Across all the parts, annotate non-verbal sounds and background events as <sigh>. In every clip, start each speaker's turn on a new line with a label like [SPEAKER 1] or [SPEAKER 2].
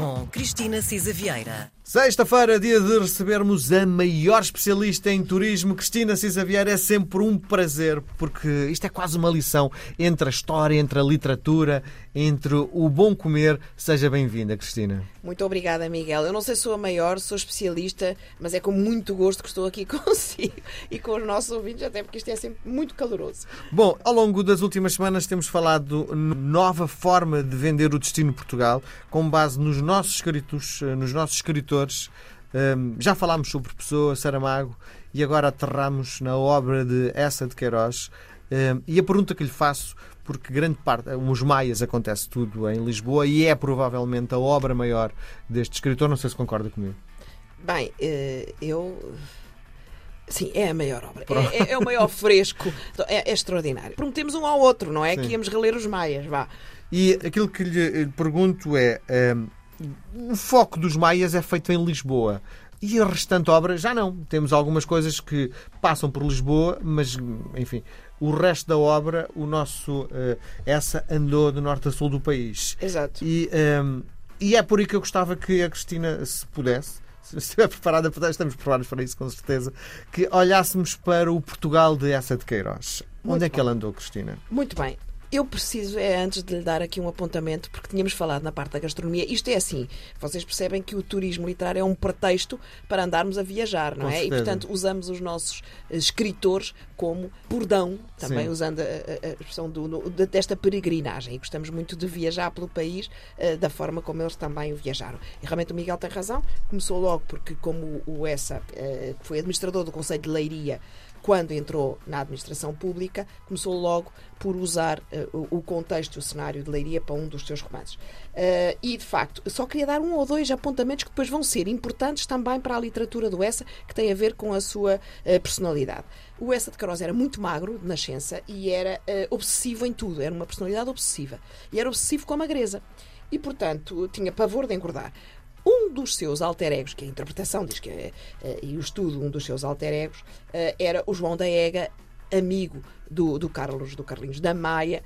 [SPEAKER 1] com Cristina Cisa Vieira.
[SPEAKER 2] Sexta-feira, dia de recebermos a maior especialista em turismo, Cristina Cisa Vieira. É sempre um prazer, porque isto é quase uma lição entre a história, entre a literatura, entre o bom comer. Seja bem-vinda, Cristina.
[SPEAKER 3] Muito obrigada, Miguel. Eu não sei se sou a maior, sou especialista, mas é com muito gosto que estou aqui <laughs> consigo e com os nossos ouvintes, até porque isto é sempre muito caloroso.
[SPEAKER 2] Bom, ao longo das últimas semanas temos falado nova forma de vender o destino Portugal, com base nos nossos escritos, eh, nos nossos escritores um, já falámos sobre Pessoa, Saramago e agora aterramos na obra de Essa de Queiroz. Um, e a pergunta que lhe faço, porque grande parte, os Maias acontece tudo em Lisboa e é provavelmente a obra maior deste escritor, não sei se concorda comigo.
[SPEAKER 3] Bem, eh, eu. Sim, é a maior obra. É, é, é, o maior <laughs> fresco. É, é, extraordinário. Prometemos um ao outro, não é? Sim. Que íamos reler os Maias. Vá.
[SPEAKER 2] E aquilo que lhe pergunto é. Um, o foco dos Maias é feito em Lisboa. E a restante obra já não. Temos algumas coisas que passam por Lisboa, mas, enfim, o resto da obra, o nosso. Uh, essa andou de norte a sul do país.
[SPEAKER 3] Exato.
[SPEAKER 2] E, um, ehm, e é por aí que eu gostava que a Cristina, se pudesse, se estiver <laughs> preparada, estamos preparados para isso, com certeza, que olhássemos para o Portugal de essa de Queiroz. Muito Onde é que ela andou, Cristina?
[SPEAKER 3] Muito bem. Eu preciso, é antes de lhe dar aqui um apontamento, porque tínhamos falado na parte da gastronomia. Isto é assim, vocês percebem que o turismo literário é um pretexto para andarmos a viajar, não Com é? Certeza. E, portanto, usamos os nossos eh, escritores como bordão, também Sim. usando a, a, a expressão do, no, desta peregrinagem. E gostamos muito de viajar pelo país uh, da forma como eles também o viajaram. E realmente o Miguel tem razão. Começou logo porque, como o Essa, uh, foi administrador do Conselho de Leiria, quando entrou na administração pública, começou logo por usar uh, o contexto e o cenário de Leiria para um dos seus romances. Uh, e, de facto, só queria dar um ou dois apontamentos que depois vão ser importantes também para a literatura do Essa, que tem a ver com a sua uh, personalidade. O Essa de Queiroz era muito magro de nascença e era obsessivo em tudo, era uma personalidade obsessiva. E era obsessivo com a magreza. E, portanto, tinha pavor de engordar. Um dos seus alter egos, que a interpretação diz que é, e o estudo, um dos seus alter egos, eh, era o João da Ega, amigo do, do Carlos, do Carlinhos da Maia,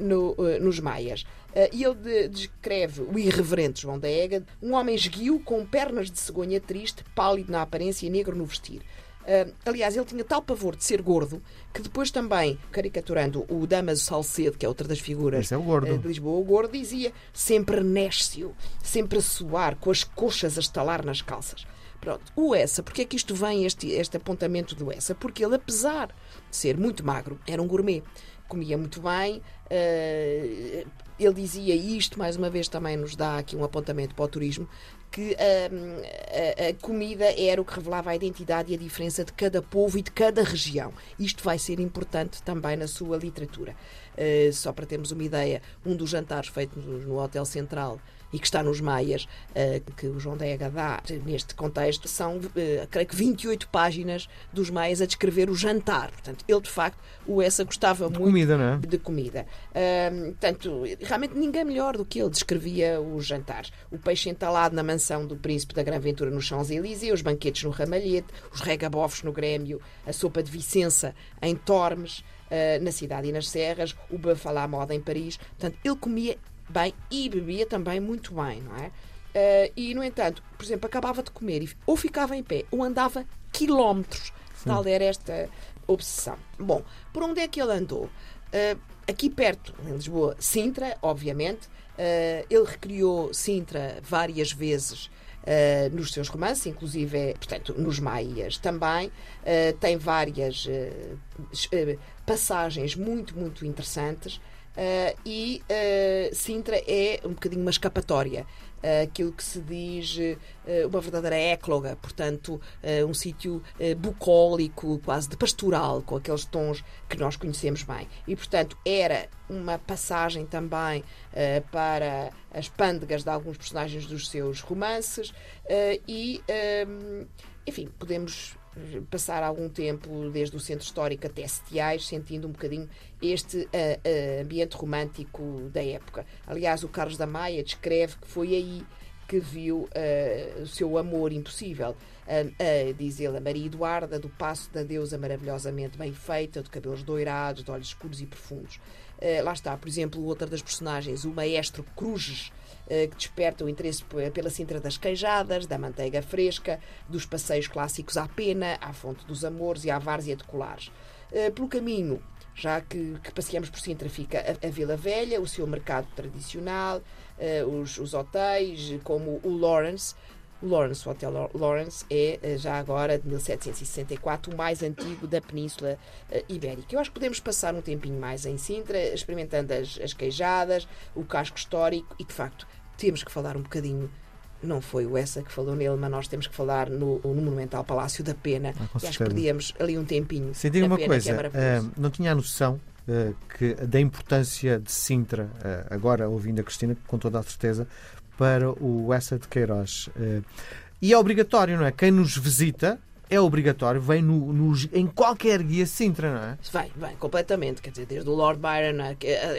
[SPEAKER 3] no, nos Maias. E ele descreve o irreverente João da Ega, um homem esguio com pernas de cegonha triste, pálido na aparência e negro no vestir. Uh, aliás, ele tinha tal pavor de ser gordo que depois também, caricaturando o Damaso Salcedo, que é outra das figuras
[SPEAKER 2] é uh,
[SPEAKER 3] de Lisboa, o gordo dizia sempre néscio, sempre a suar, com as coxas a estalar nas calças. Pronto. O Essa, porque é que isto vem, este, este apontamento do Essa? Porque ele, apesar de ser muito magro, era um gourmet. Comia muito bem, uh, ele dizia isto, mais uma vez também nos dá aqui um apontamento para o turismo, que hum, a, a, comida era o que revelava a identidade e a diferença de cada povo e de cada região. Isto vai ser importante também na sua literatura. Uh, só para termos uma ideia, um dos jantares feitos no Hotel Central e que está nos Maias, uh, que o João Dega dá neste contexto, são, uh, creio que 28 páginas dos Maias a descrever o jantar. Portanto, ele de facto, o Essa gostava
[SPEAKER 2] de
[SPEAKER 3] muito
[SPEAKER 2] comida, não é?
[SPEAKER 3] de comida. Portanto, realmente ninguém melhor do que ele descrevia os jantares. O peixe entalado na mansão do príncipe da Gran Ventura nos Champs-Élysées, os banquetes no Ramalhete, os regabofos no Grêmio, a sopa de Vicença em Tormes, Uh, na cidade e nas serras, o la moda em Paris. Portanto, ele comia bem e bebia também muito bem, não é? Uh, e, no entanto, por exemplo, acabava de comer e ou ficava em pé ou andava quilómetros. Sim. Tal era esta obsessão. Bom, por onde é que ele andou? Uh, aqui perto, em Lisboa, Sintra, obviamente. Uh, ele recriou Sintra várias vezes Uh, nos seus romances, inclusive, portanto, nos Maias também. Uh, tem várias uh, passagens muito, muito interessantes. Uh, e uh, Sintra é um bocadinho uma escapatória. Uh, aquilo que se diz uma verdadeira écloga, portanto, um sítio bucólico, quase de pastoral, com aqueles tons que nós conhecemos bem. E, portanto, era uma passagem também para as pândegas de alguns personagens dos seus romances e, enfim, podemos passar algum tempo desde o centro histórico até Setiais, sentindo um bocadinho este uh, uh, ambiente romântico da época. Aliás, o Carlos da Maia descreve que foi aí que viu uh, o seu amor impossível. Uh, uh, diz ele, a Maria Eduarda, do passo da deusa maravilhosamente bem feita, de cabelos doirados, de olhos escuros e profundos. Uh, lá está, por exemplo, outra das personagens, o maestro Cruzes, que desperta o interesse pela Sintra das Queijadas, da manteiga fresca, dos passeios clássicos à pena, à fonte dos amores e à várzea de colares. Pelo caminho, já que, que passeamos por Sintra, fica a, a, Vila Velha, o seu mercado tradicional, os, os, hotéis, como o Lawrence. O Lawrence, o Hotel Lawrence, é uh, já agora de 1764 o mais antigo da Península uh, Ibérica. Eu acho que podemos passar um tempinho mais em Sintra, experimentando as, as queijadas, o casco histórico e, de facto, temos que falar um bocadinho não foi o essa que falou nele, mas nós temos que falar no, no Monumental Palácio da Pena. Ah, e acho que perdíamos ali um tempinho.
[SPEAKER 2] Senti uma pena, coisa, é uh, não tinha a noção que, da importância de Sintra, uh, agora ouvindo a Cristina, com toda a certeza, para o Essa de Queiroz. e é obrigatório, não é? Quem nos visita é obrigatório, vem no, no, em qualquer guia Sintra, não é?
[SPEAKER 3] Vem, vem, completamente. Quer dizer, desde o Lord Byron,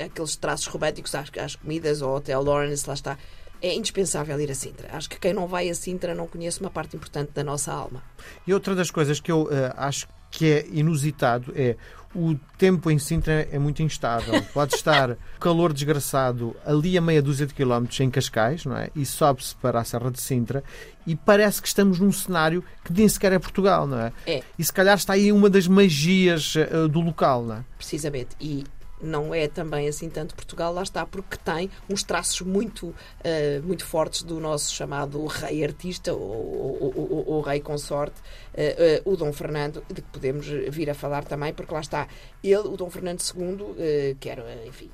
[SPEAKER 3] aqueles traços românticos às, às comidas, ao Hotel Lawrence, lá está é indispensável ir a Sintra. Acho que quem não vai a Sintra não conhece uma parte importante da nossa alma.
[SPEAKER 2] E outra das coisas que eu uh, acho que é inusitado é o tempo em Sintra é muito instável. Pode estar <laughs> calor desgraçado ali a meia dúzia de quilómetros em Cascais, não é? E sobe-se para a Serra de Sintra e parece que estamos num cenário que nem sequer é Portugal, não é?
[SPEAKER 3] É.
[SPEAKER 2] E se calhar está aí uma das magias uh, do local, não é?
[SPEAKER 3] Precisamente. E não é também assim tanto Portugal, lá está, porque tem uns traços muito, uh, muito fortes do nosso chamado rei artista ou, o rei consorte, uh, uh, o Dom Fernando, de que podemos vir a falar também, porque lá está ele, o Dom Fernando II, que era, enfim,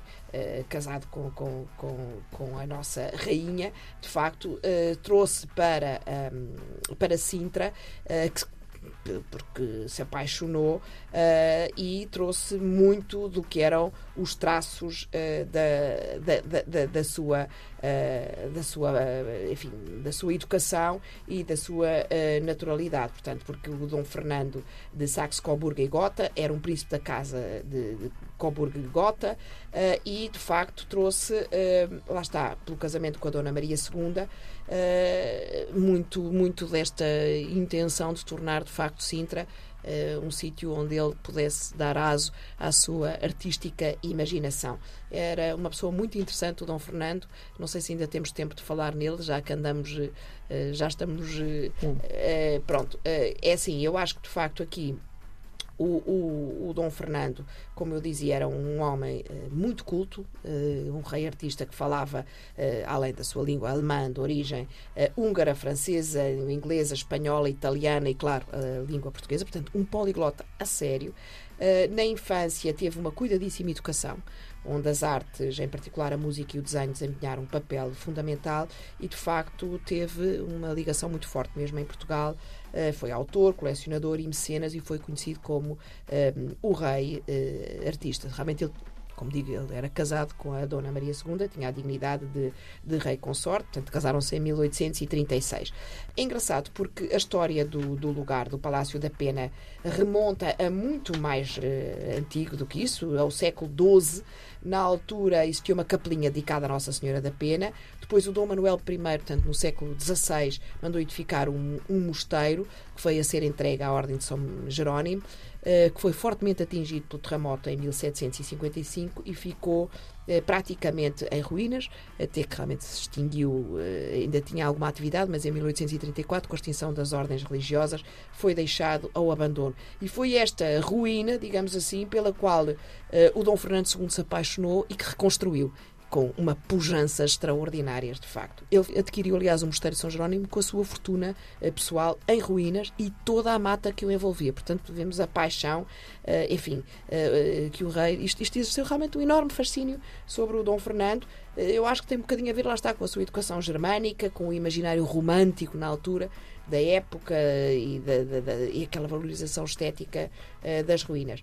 [SPEAKER 3] casado com, com, com, com, a nossa rainha, de facto, trouxe para, um, para Sintra, que porque se apaixonou uh, e trouxe muito do que eram os traços uh, da, da, da, da, sua uh, da sua enfim da sua educação e da sua naturalidade. Portanto porque o Dom Fernando de Saxe-Coburgo e Gotha era um príncipe da casa de, de Coburgo e Gotha e de facto trouxe lá está pelo casamento com a Dona Maria II muito muito desta intenção de tornar de facto Sintra uh, um sítio onde ele pudesse dar aso à sua artística imaginação. Era uma pessoa muito interessante, o Dom Fernando. Não sei se ainda temos tempo de falar nele, já que andamos, uh, já estamos. Uh, pronto, é assim, eu acho que de facto aqui o, o, o, Dom Fernando, como eu dizia, era um homem uh, muito culto, uh, um rei artista que falava, uh, além da sua língua alemã, de origem húngara, francesa, inglesa, espanhola, italiana e, claro, a língua portuguesa, portanto, um poliglota a sério. Na infância teve uma cuidadíssima educação, onde as artes, em particular a música e o desenho, desempenharam um papel fundamental e, de facto, teve uma ligação muito forte, mesmo em Portugal, eh, foi autor, colecionador e mecenas e foi conhecido como eh, o rei eh, artista. Realmente ele como digo, ele era casado com a Dona Maria II, tinha a dignidade de, de rei consorte, portanto, casaram-se em 1836. É engraçado porque a história do, do, lugar, do Palácio da Pena, remonta a muito mais uh, antigo do que isso, ao século XII. Na altura existia uma capelinha dedicada à Nossa Senhora da Pena. Depois o Dom Manuel I, portanto, no século XVI, mandou edificar um, um mosteiro que foi a ser entregue à Ordem de São Jerónimo, que foi fortemente atingido pelo terremoto em 1755 e ficou uh, praticamente em ruínas, até que realmente se extinguiu, uh, ainda tinha alguma atividade, mas em 1834, com a extinção das ordens religiosas, foi deixado ao abandono. E foi esta ruína, digamos assim, pela qual o Dom Fernando II se apaixonou e que reconstruiu com uma pujança extraordinária, de facto. Ele adquiriu, aliás, o Mosteiro de São Jerónimo com a sua fortuna eh, pessoal em ruínas e toda a mata que o envolvia. Portanto, vemos a paixão, eh, enfim, eh, que o rei. Isto, isto exerceu realmente um enorme fascínio sobre o Dom Fernando. Eu acho que tem um bocadinho a ver, lá está, com a sua educação germânica, com o imaginário romântico na altura da época e, da, da, da, e aquela valorização estética das ruínas.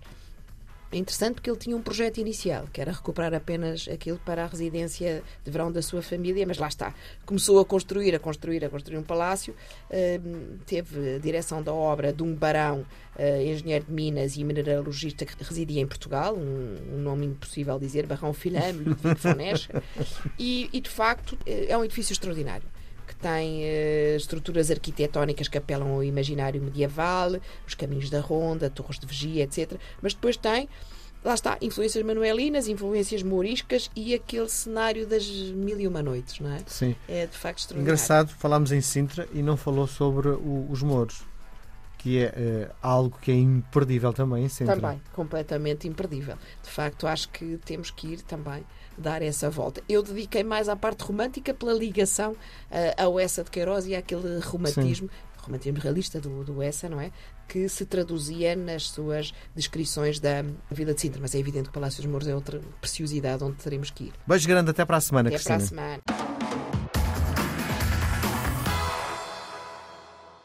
[SPEAKER 3] É interessante porque ele tinha um projeto inicial, que era recuperar apenas aquilo para a residência de verão da sua família, mas lá está. Começou a construir, a construir, a construir um palácio, uh, teve a direção da obra de um barão, uh, engenheiro de minas e mineralogista que residia em Portugal, um, um nome impossível dizer, Barão Filhame, Ludwig von <laughs> e, e de facto é um edifício extraordinário que tem uh, estruturas arquitetónicas que apelam ao imaginário medieval, os caminhos da ronda, torres de vigia, etc. Mas depois tem lá está, influências manuelinas, influências mouriscas e aquele cenário das mil e uma noites, não é?
[SPEAKER 2] Sim.
[SPEAKER 3] É de facto extraordinário.
[SPEAKER 2] Engraçado, falámos em Sintra e não falou sobre o, os mouros, que é uh, algo que é imperdível também em Sintra.
[SPEAKER 3] Também, completamente imperdível. De facto, acho que temos que ir também dar essa volta. Eu dediquei mais à parte romântica pela ligação uh, ao Essa de Queiroz e àquele romantismo Sim romantismo realista do, do Essa, não é? Que se traduzia nas suas descrições da vida de Sintra. Mas é evidente que o Palácio dos Mouros é outra preciosidade onde teremos que ir.
[SPEAKER 2] Beijo grande, até para a semana,
[SPEAKER 3] até
[SPEAKER 2] Cristina.
[SPEAKER 3] Até para a semana.